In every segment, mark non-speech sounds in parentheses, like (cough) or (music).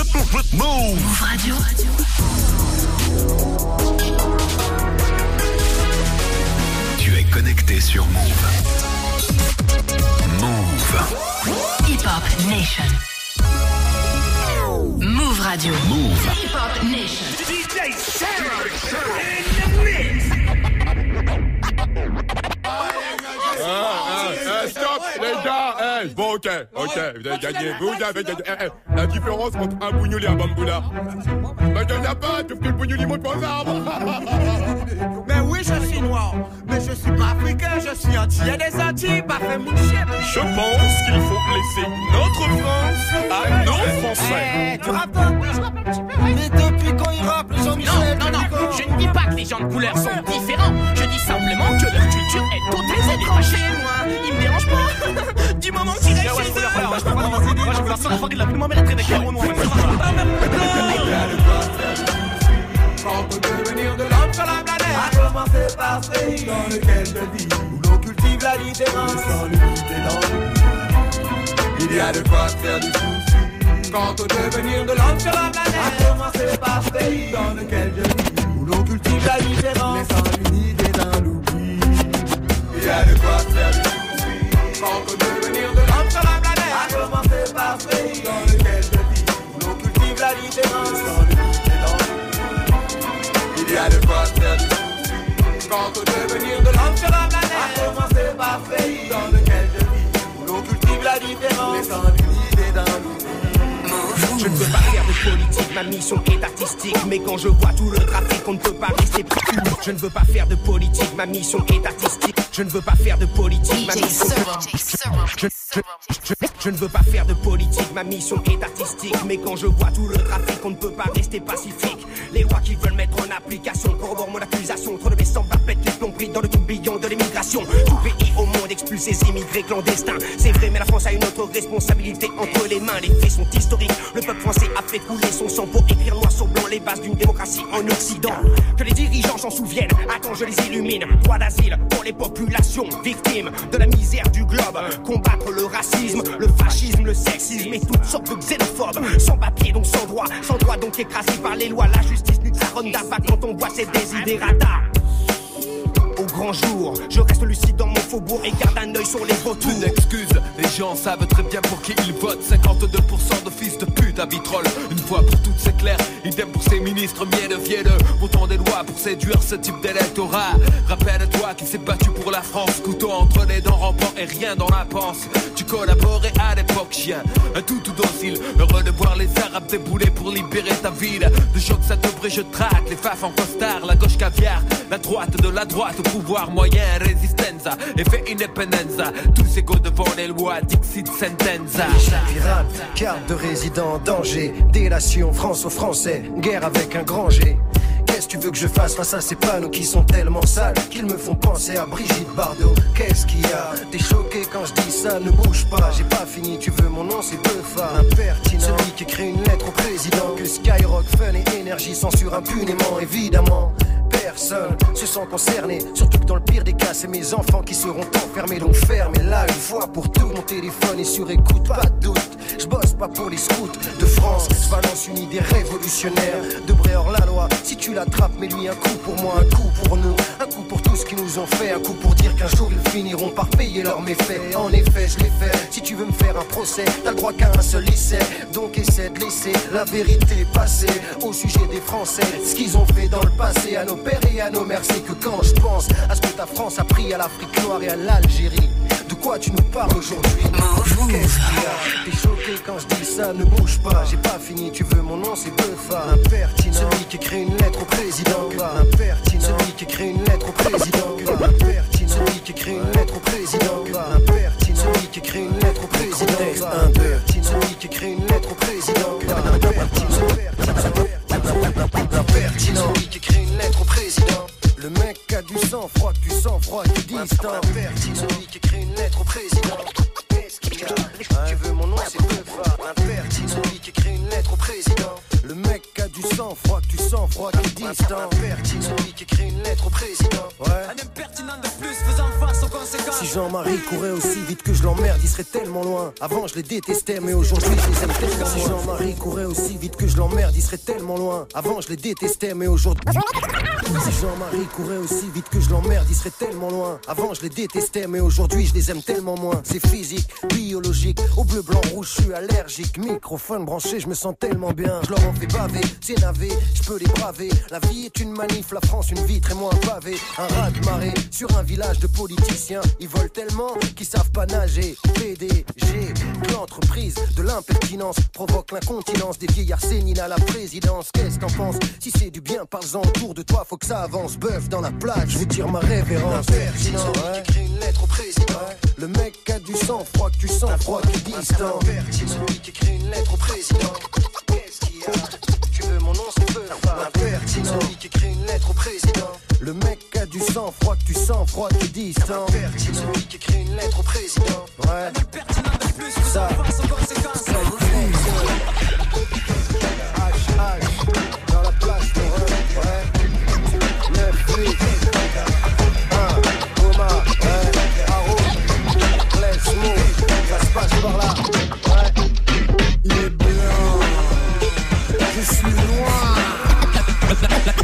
Move Radio. Tu es connecté sur Move. Move. Hip Hop Nation. Move Radio. Move. Hip Hop Nation. DJ Sarah in the mix. Bon, ok, ok, vous avez gagné, vous avez gagné. Eh, eh, la différence entre un bougnouli et un bamboula. Ben, il n'y a pas, tout que le bougnouli monte aux arbres. (laughs) Mais oui, je suis noir, mais je suis pas africain, je suis entier des Antilles, pas fait mon chef. Je pense qu'il faut laisser notre France à nos Français. Eh, tu Mais depuis quand il rappe, les gens Non, non, non, je ne dis pas que les gens de couleur sont différents. Je dis simplement que leur culture est totale. Elle est pas chez moi. Ils me dérangent pas. Du moment qu'ils restent chez eux. Moi, je peux pas dans Moi, je veux la seule fois qu'il a plus ma mère est très avec au noir. Quand peut devenir de l'homme sur la planète. Commencer par ce pays. Dans lequel je vis Où l'on cultive la différence Sans l'unité dans Il y a de quoi faire du souci. Quant au devenir de l'homme sur la planète. A commencer par ce pays. Dans lequel je vis Où l'on cultive la différence Mais sans l'unité dans l'oubli Il y a de quoi faire du souci Quant au devenir de l'homme sur la planète. A commencer par ce pays dans lequel je vis. L'on cultive la différence. Sans l'unité dans il y a quoi faire du souci Quant au devenir de l'homme sur la planète. A commencer par ce pays dans lequel je vis. L'on cultive la différence. Mais sans l'unité dans l'oubli Je ne veux pas faire de politique, ma mission est artistique. Mais quand je vois tout le trafic, on ne peut pas rester pris. Je ne veux pas faire de politique, ma mission est artistique. Je ne veux pas faire de politique, ma mission je, ne veux pas faire de politique, ma mission est artistique. Mais quand je vois tout le trafic, on ne peut pas rester pacifique. Les lois qui veulent mettre en application corroborent mon accusation. Trop de mes sans pètent les plombs pris dans le tourbillon de l'immigration. Tout pays au monde expulse ses immigrés clandestins. C'est vrai, mais la France a une autre responsabilité entre les mains. Les faits sont historiques. Le peuple français a fait couler son sang pour écrire noir sur blanc les bases d'une démocratie en Occident. Que les dirigeants s'en souviennent. Attends, je les illumine. Droit d'asile pour les populations victimes de la misère du globe. Combattre le racisme, le fascisme, le sexisme et toutes sortes de xénophobes. Sans papier, donc sans droit. Sans droit, donc écrasé par les lois. La justice nique sa ronda pas quand on voit ses désidératas. Grand jour, je reste lucide dans mon faubourg et garde un œil sur les vautours. Une excuse, les gens savent très bien pour qui ils votent. 52% de fils de pute à vitrolles. Une fois pour toutes c'est clair, idem pour ces ministres mienneux vienneux Votant des lois pour séduire ce type d'électorat. Rappelle-toi qui s'est battu pour la France. Couteau entre les dents rampant et rien dans la panse. Tu collaborais à l'époque chien, un tout tout docile. Heureux de voir les arabes débouler pour libérer ta ville. De choc ça devrait je traque, les faf en costard. La gauche caviar, la droite de la droite au pouvoir moyen Resistenza, effet independenza Tous égaux devant les lois, Dixit sentenza. Pirate, carte de résident en danger, délation France aux Français, guerre avec un grand G. Qu'est-ce que tu veux que je fasse face à ces panneaux qui sont tellement sales qu'ils me font penser à Brigitte Bardot? Qu'est-ce qu'il y a? T'es choqué quand je dis ça, ne bouge pas, j'ai pas fini, tu veux mon nom, c'est Beufa Impertinent, celui qui écrit une lettre au président Que Skyrock, Fun et Énergie censurent impunément, évidemment Personne se sent concerné, surtout que dans le pire des cas, c'est mes enfants qui seront enfermés. Donc fermez là une fois pour tout. Mon téléphone est sur écoute, pas de doute. Je bosse pas pour les scouts de France, je balance une idée révolutionnaire. De hors la loi, si tu l'attrapes, mets-lui un coup pour moi, un coup pour nous, un coup pour tout ce qu'ils nous ont fait, un coup pour dire qu'un jour ils finiront par payer leurs méfaits. En effet, je l'ai fait. Si tu veux me faire un procès, t'as le droit qu'à un seul essai. Donc essaie de laisser la vérité passer au sujet des Français. Ce qu'ils ont fait dans le passé à nos pères et à nos c'est que quand je pense à ce que ta France a pris à l'Afrique noire et à l'Algérie, de quoi tu nous parles aujourd'hui? Qu'est-ce qu'il y a? T'es choqué quand je dis ça, ne bouge pas, j'ai pas fini, tu veux mon nom, c'est Beufa. Impertinent, celui qui écrit une lettre au président. Impertinent, celui qui écrit une lettre au président. Impertinent, celui qui écrit une lettre au président. Impertinent, celui qui écrit une lettre au président. Impertinent, celui qui écrit une lettre au président. Impertinent, Impertinent, celui qui écrit une sang froid, du sang froid, du distant. Impertinent, celui qui écrit une lettre au président. Qu'est-ce qu'il y a Tu veux mon nom, c'est celui qui écrit une lettre au président. Le mec a du sang froid, du sang froid, du distant. Jean-Marie courait aussi vite que je l'emmerde, il serait tellement loin. Avant je les détestais, mais aujourd'hui je les aime tellement Si Jean-Marie courait aussi vite que je l'emmerde, il serait tellement loin. Avant je les détestais, mais aujourd'hui. Si Jean-Marie courait aussi vite que je l'emmerde, il serait tellement loin. Avant je les détestais, mais aujourd'hui je les aime tellement moins. C'est physique, biologique. Au bleu, blanc, rouge, je suis allergique. Microphone branché, je me sens tellement bien. Je leur en fais baver, c'est navé, je peux les braver. La vie est une manif, la France une vitre et moi un pavé. Un rat de marée sur un village de politiciens. Ils volent tellement qu'ils savent pas nager. PDG, l'entreprise de l'impertinence provoque l'incontinence des vieillards séniles à la présidence. Qu'est-ce que t'en penses Si c'est du bien, parle-en autour de toi, faut que ça avance. Bœuf dans la plaque, je vous tire ma révérence. Ouais. écrit une lettre au président. Le mec a du sang froid, que tu sens froid, qui distant. Celui qui écrit une lettre au président. Distant. Celui qui écrit une lettre au président. Ouais. Ça. Ça. H, H, dans la place de Rome, ouais. 9, 8, 1, Coma, ouais. Haro, let's move. Ça se passe par là, ouais. Il est blanc, je suis noir.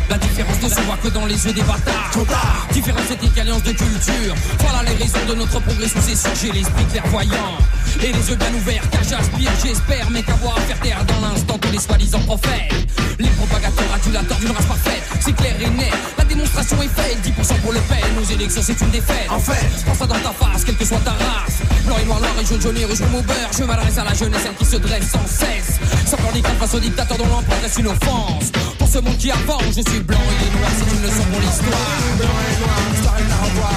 La différence ne se voit que dans les yeux des bâtards. Trop tard. Différence ethnique, alliance de culture. Voilà les raisons de notre progrès sous ces J'ai l'esprit clairvoyant et les yeux bien ouverts. Car j'aspire, j'espère, mais qu'avoir à faire taire dans l'instant tous les soi-disant prophètes. Les propagateurs adulateurs d'une race parfaite. C'est clair et net. La démonstration est faite. 10% pour le pen. Nos élections, c'est une défaite. En fait, pense ça dans ta face, quelle que soit ta race. Blanc et noir, noir et jaune, jaune et rouge au beurre. Je m'adresse à la jeunesse, celle qui se dresse sans cesse. Sans peur ni face au dictateur dont l'empreinte reste une offense. Ce monde qui avance, je suis blanc et noir, c'est une leçon pour l'histoire. Blanc et noir, l'histoire est à revoir.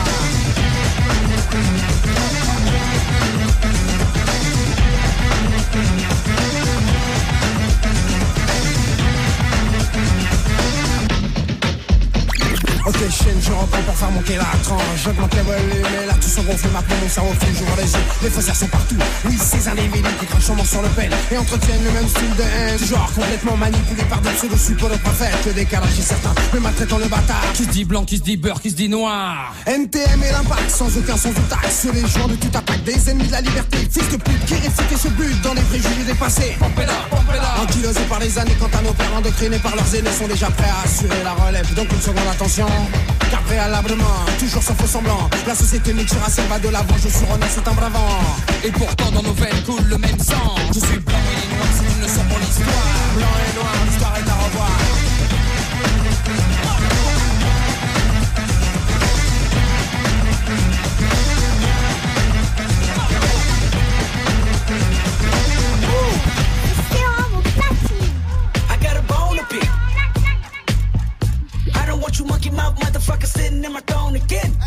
Ok chaîne, je reprends pour faire monter la tranche. J'augmente les volumes et là tout se gonfle Maintenant mon cerveau fume, j'ouvre les yeux. Les faussaires sont partout. Oui ces individus qui crachent mort sur le pen Et entretiennent le même style de haine. Genre complètement manipulé par des pseudo suppos de prophètes Le décalage est certain, mais maltraitant le bâtard Qui se dit blanc, qui se dit beurre, qui se dit noir. NTM et l'impact, sans aucun sens ou taxe. Les joueurs de toute attaque, des ennemis de la liberté. Fils de pute qui réfutent et se butent dans des préjugés dépassés Pompéda, pompéda. Ankylosés par les années Quant à nos pères endoctrinés par leurs aînés Sont déjà prêts à assurer la relève. Donc une seconde attention Car préalablement, toujours sans faux semblant La société multiraciale va de l'avant Je suis René, c'est un bravant Et pourtant dans nos veines coule le même sang. Je suis blanc et noir, c'est une leçon pour l'histoire. Blanc et noir, l'histoire in my throne again.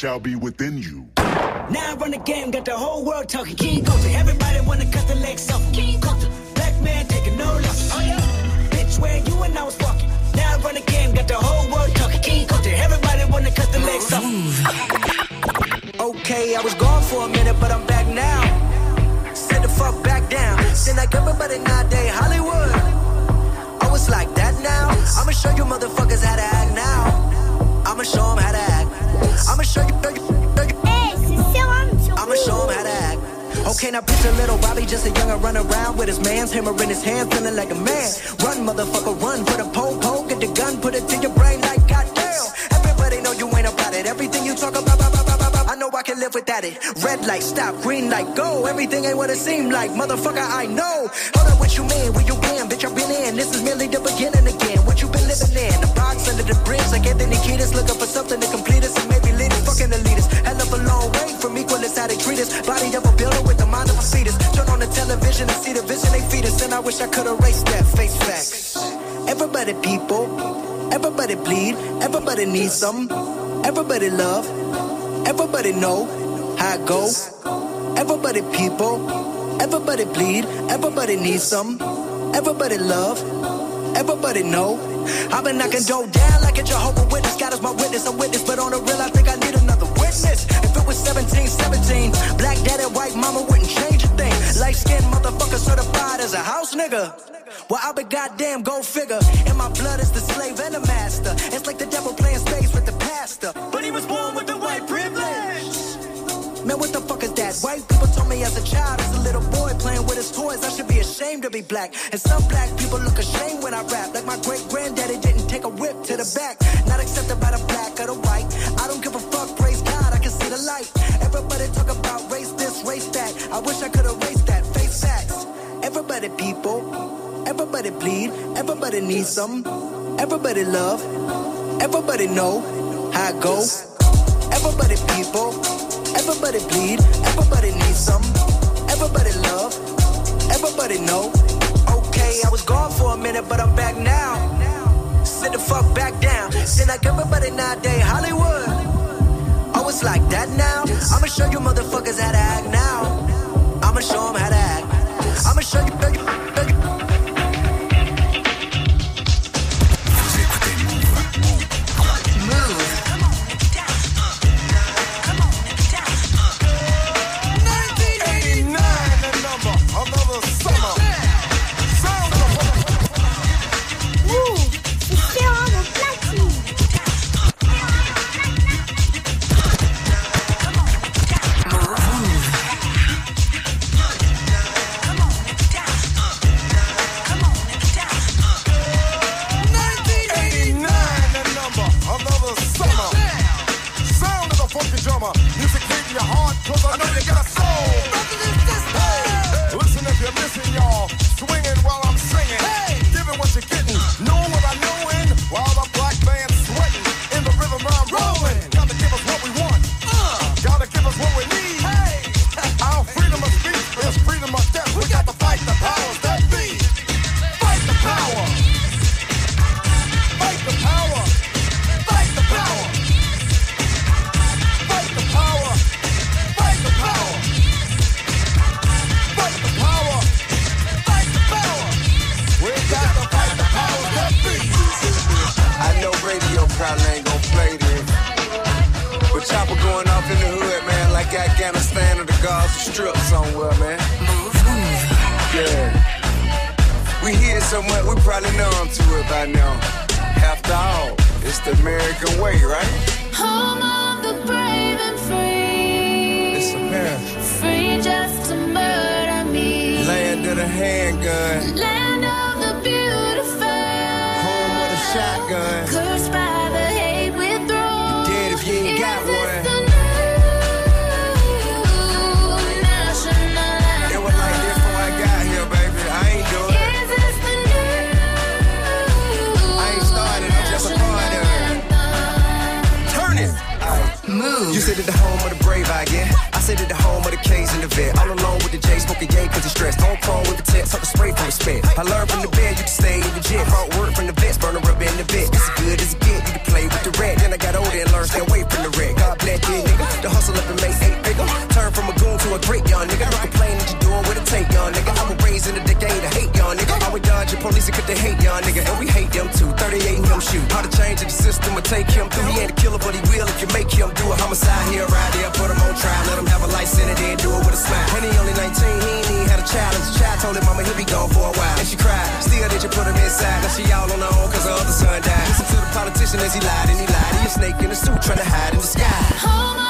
Shall be within you. Now I run the game, got the whole world talking. King Okay, now picture little Bobby, just a youngin' run around with his man's hammer in his hand, feeling like a man. Run, motherfucker, run. Put a pole, pole, get the gun, put it to your brain like goddamn. Everybody know you ain't about it. Everything you talk about, I know I can live without it. Red light, stop, green light, go. Everything ain't what it seem like, motherfucker. I know. Hold up, what you mean? Where you been? Bitch, I've been in. This is merely the beginning again. What you been living in? The box under the bridge, like Anthony Kiedis, looking for something to complete us and maybe lead us. Fucking elitist, hell of a long way from equal how they treat us. Body of a fetus. Turn on the television and see the vision they feed us, and I wish I could erase that face facts. Everybody people, everybody bleed, everybody needs some, everybody love, everybody know how it go. Everybody people, everybody bleed, everybody needs some, everybody love, everybody know. I've been knocking dough down like a Jehovah Witness. God is my witness, a witness, but on the real, I think I need another witness. If it was 17, 17, black daddy, white mama wouldn't change a thing. Light skinned motherfucker certified as a house nigga. Well, I be goddamn, go figure. And my blood is the slave and the master. It's like the devil playing space with the pastor. But he was born with the white privilege. Man, what the fuck is that? White people told me as a child, as a little boy playing with his toys, I should be ashamed to be black. And some black people look ashamed when I rap. Like my great granddaddy didn't take a whip to the back. Not accepted by the black or the white. I don't give a fuck, praise God, I can see the light. Everybody talk about race this, race that. I wish I could erase that. Face facts. Everybody people, everybody bleed, everybody needs some, everybody love, everybody know how it go. Everybody people, everybody bleed, everybody needs some, everybody love, everybody know. Okay, I was gone for a minute, but I'm back now. Sit the fuck back down. Then like everybody nowadays, Hollywood. It's like that now. I'ma show you motherfuckers how to act now. I'ma show 'em how to act. I'ma show you, you. Music hit your heart, cause I know you got by now. After all, it's the American way, right? Home of the brave and free. It's America. Free just to murder me. Land of the handgun, Land of the beautiful. home with a shotgun. Move. You said it the home of the brave, I get. I sit at the home of the K's and the vet. All alone with the J, smoking yay cause it's stressed. Home prone with the text, something spray from the spit. I learned from the bed, you can stay in the jet. Brought word Police because they hate, young nigga. And we hate them too. 38 and him shoot. How to change the system will take him through. He ain't a killer, but he will if you make him do a homicide here, right there. Put him on trial, let him have a life sentence, then do it with a smile. When he only 19, he ain't even had a child. A child told him, mama, he'll be gone for a while. And she cried. Still, did you put him inside? Now she all on her own cause her other son died. Listen to the politician as he lied and he lied. He a snake in a suit trying to hide in the sky. Home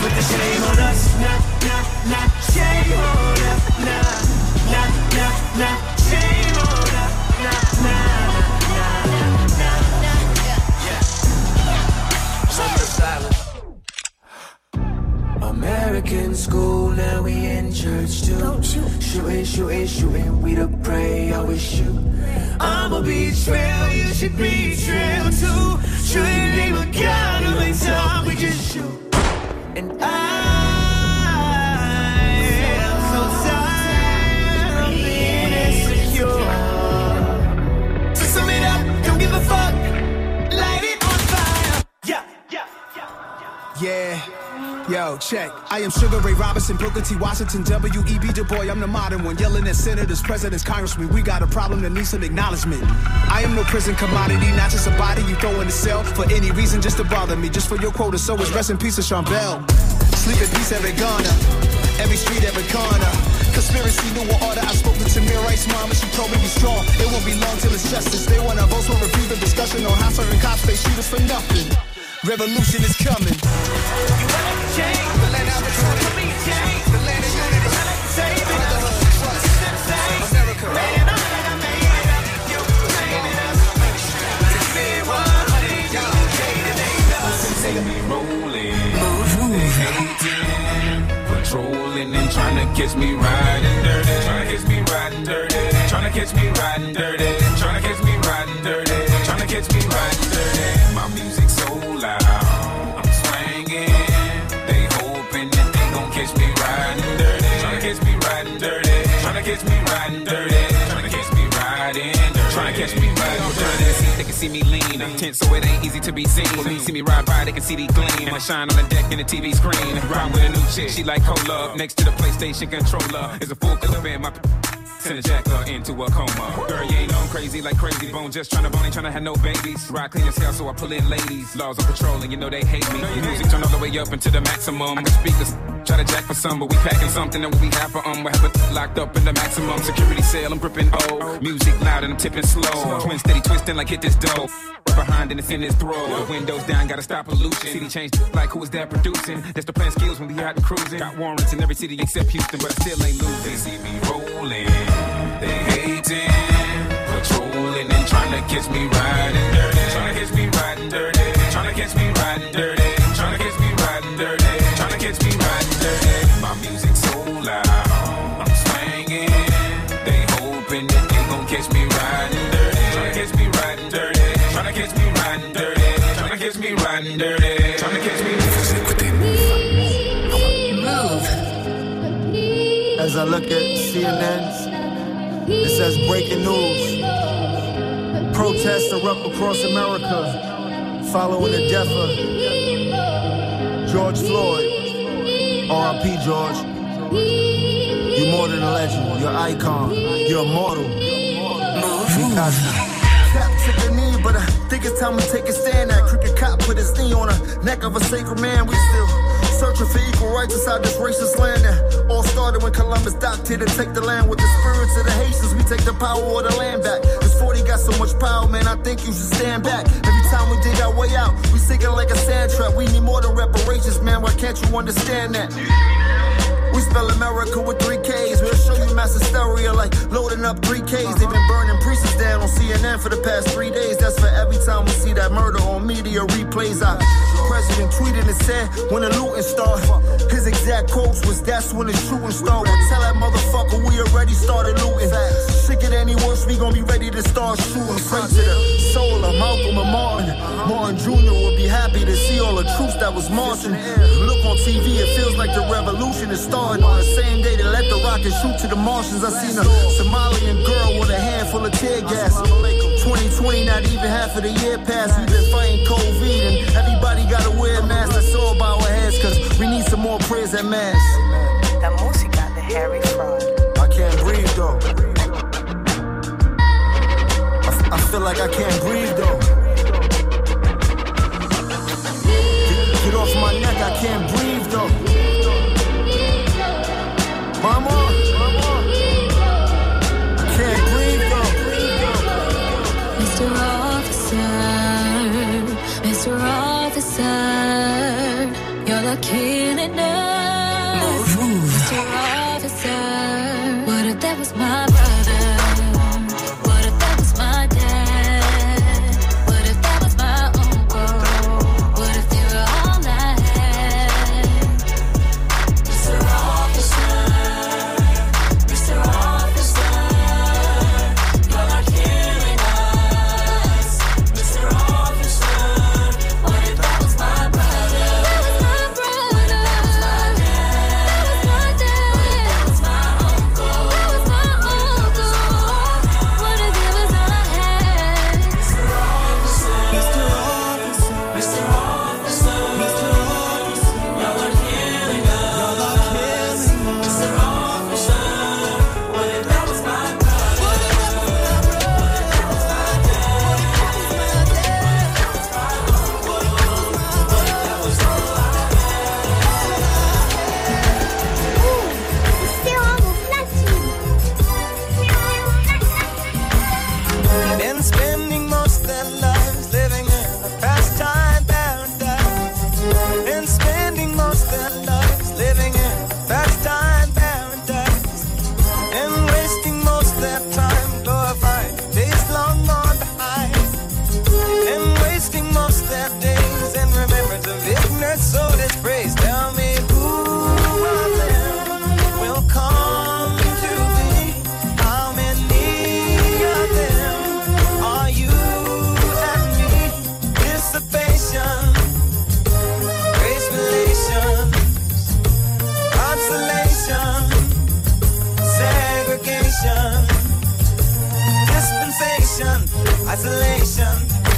put the shame on us, nah, nah, nah, shame on us, nah, nah, nah, nah, shame on us, nah, nah, nah. American school, now we in church too. Don't shoot. Shooting, shooting, shooting, we the prey, always shoot. I'm a betrayal, you should betrayal too. Shooting name a God, only time we just shoot. And I Yo, check. I am Sugar Ray Robinson, Booker T. Washington, W.E.B. Du Bois. I'm the modern one, yelling at senators, presidents, congressmen. We got a problem that needs some acknowledgement. I am no prison commodity, not just a body you throw in the cell for any reason just to bother me. Just for your quota, so it's rest in peace of Sean Bell. Sleep in peace, every Ghana, every street, every corner. Conspiracy, new order. I spoke to Tamir Rice's mom and she told me be strong. It won't be long till it's justice. They wanna vote for review the discussion on how certain cops they shoot us for nothing. Revolution is coming. You wanna change? The land trying to be changed. The land of unity. Trying to save it. Patrolling and trying to catch me riding dirty. Trying to catch me riding dirty. Trying to catch me riding dirty. Trying to catch me riding dirty. Trying to catch me riding dirty. My music See, me lean. I'm tense, so it ain't easy to be seen. When they see me ride by, they can see the gleam. And I shine on the deck in the TV screen. Ride with a new chick, she like cola. Next to the PlayStation controller is a full clip in my. Send a jacker into a coma. Girl, you ain't on crazy like crazy bone. Just tryna bone, ain't tryna have no babies. Ride clean as hell, so I pull in ladies. Laws on patrol, and you know they hate me. Music turn all the way up into the maximum. I can speak Try to jack for some, but we packing something that we have for um. We have it locked up in the maximum security cell. I'm gripping O. Music loud and I'm tipping slow. Twin steady twisting like hit this dough. Behind and it's in his throat. Windows down, gotta stop pollution. City changed like who is that producing? That's the plan skills when we out cruising. Got warrants in every city except Houston, but I still ain't losing. They see me rolling, they hating, patrolling and trying to catch me riding dirty. Trying to catch me riding dirty. Trying to catch me riding dirty. As I look at CNN, it says breaking news. Protests erupt across America following the death of George Floyd. R.I.P. George. You're more than a legend. You're icon. You're immortal. Cap took a knee, but I think it's time to take a stand. That cricket cop put his knee on the neck of a sacred man. We still searching for equal rights inside this racist land. All started when Columbus docked here to take the land with the spirits of the Haitians. We take the power of the land back. This 40 got so much power, man. I think you should stand back. Every time we dig our way out, we sinking like a sand trap. We need more than reparations, man. Why can't you understand that? We spell America with three mass hysteria like loading up three Ks. They've been burning priests down on CNN for the past three days. That's for every time we see that murder on media replays. Our president tweeted and said, when the looting start, his exact quotes was, that's when the shooting start. Well, tell that motherfucker we already started looting. Sick it any worse, we gon' be ready to start shooting. Pray to the soul of Malcolm and Martin. Martin Jr. would be happy to see all the troops that was marching. Look on TV, it feels like the revolution is starting. On the same day they let the rocket shoot to the Martians, I seen a Somalian girl with a handful of tear gas. 2020, not even half of the year passed. We've been fighting COVID, and everybody gotta wear a mask. That's all about our heads, cause we need some more prayers at mass. La música de Harry Fraud. I can't breathe though. I feel like I can't breathe though. Get, get off my neck, I can't breathe Officer, you're the killing us. Mr. Officer, segregation, dispensation, isolation,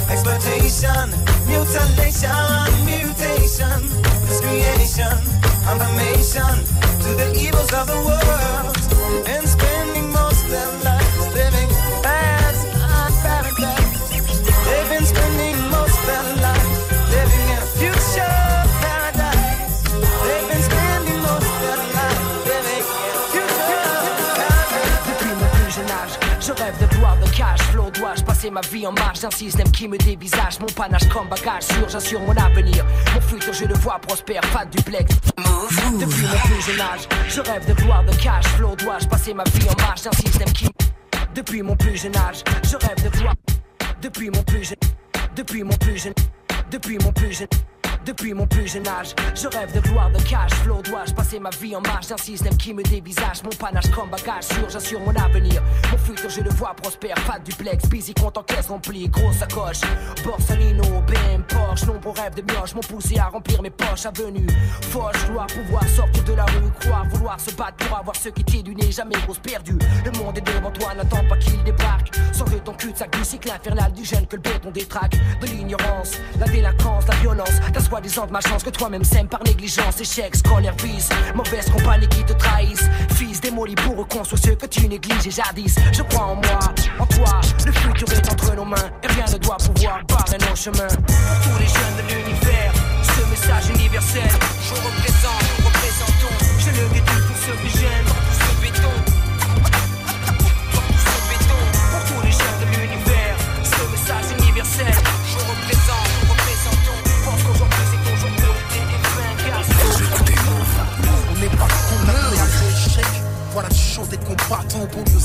exploitation, mutilation, mutation, discreation, confirmation. To the evils of the world, and spending most their passer ma vie en marge d'un système qui me dévisage. Mon panache comme bagage sûr, j'assure mon avenir. Mon futur, je le vois prospère, pas de duplex. Depuis mon plus jeune âge, je rêve de gloire, de cash flow. Dois-je passer ma vie en marge d'un système qui. Depuis mon plus jeune âge, je rêve de gloire. Depuis mon plus jeune. Depuis mon plus jeune. Depuis mon plus jeune. Depuis mon plus jeune âge, je rêve de gloire, de cash flow. Dois-je passer ma vie en marge d'un système qui me dévisage Mon panache comme bagage sûr, j'assure mon avenir. Mon futur, je le vois prospère, pas de duplex. Busy compte en caisse remplie, grosse sacoche. Borsalino, BM, Porsche. Nombreux rêves de mioche m'ont poussé à remplir mes poches. Avenue, Foch, gloire, pouvoir sortir de la rue. Croire, vouloir se battre pour avoir ce qui t'est du nez. Jamais grosse perdu. Le monde est devant toi, n'attends pas qu'il débarque. Sors de ton cul de sac du cycle infernal du jeune que le béton détraque. De l'ignorance, la délinquance, la violence. Soi-disant de ma chance que toi-même sème par négligence. Échec, scolaire, vice. Mauvaise compagnie qui te trahissent. Fils démoli pour reconstruire ceux que tu négliges jadis. Je crois en moi, en toi. Le futur est entre nos mains. Et rien ne doit pouvoir barrer nos chemins. Pour tous les jeunes de l'univers, ce message universel. Je représente, nous représentons. Je le dédie pour ceux qui gênent,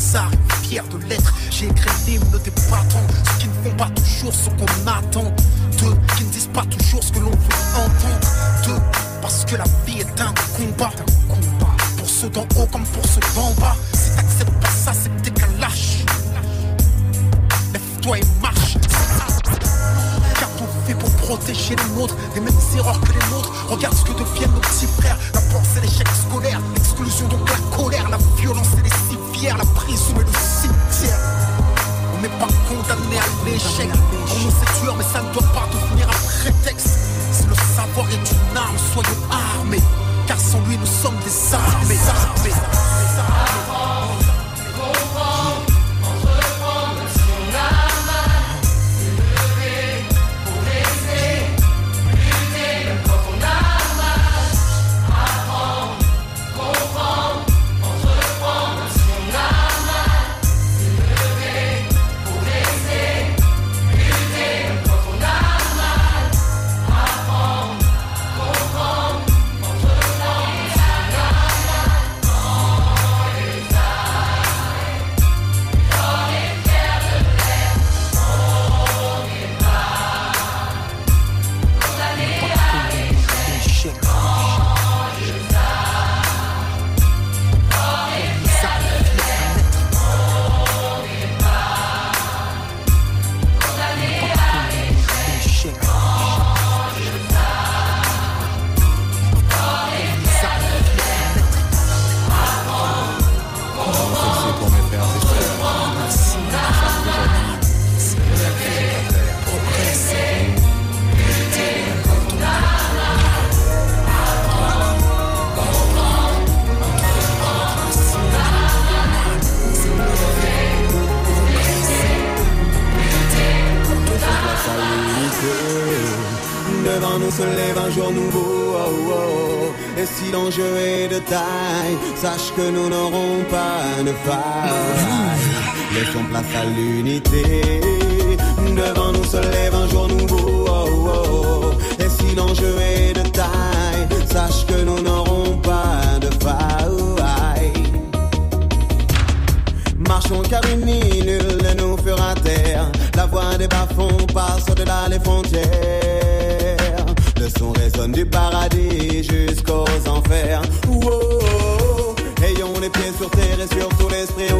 banlieusards, fier de l'être. J'ai écrit l'hymne des battants, ceux qui ne font pas toujours ce qu'on attend. Sache que nous n'aurons pas de faille. Laissons place à l'unité. Devant nous se lève un jour nouveau. oh, oh. Et si l'enjeu est de taille, sache que nous n'aurons pas de faille. Marchons car unis, nul ne nous fera taire. La voix des bas-fonds passe au-delà des frontières. Le son résonne du paradis jusqu'aux enfers. Wow. Ayons les pieds sur terre et surtout l'esprit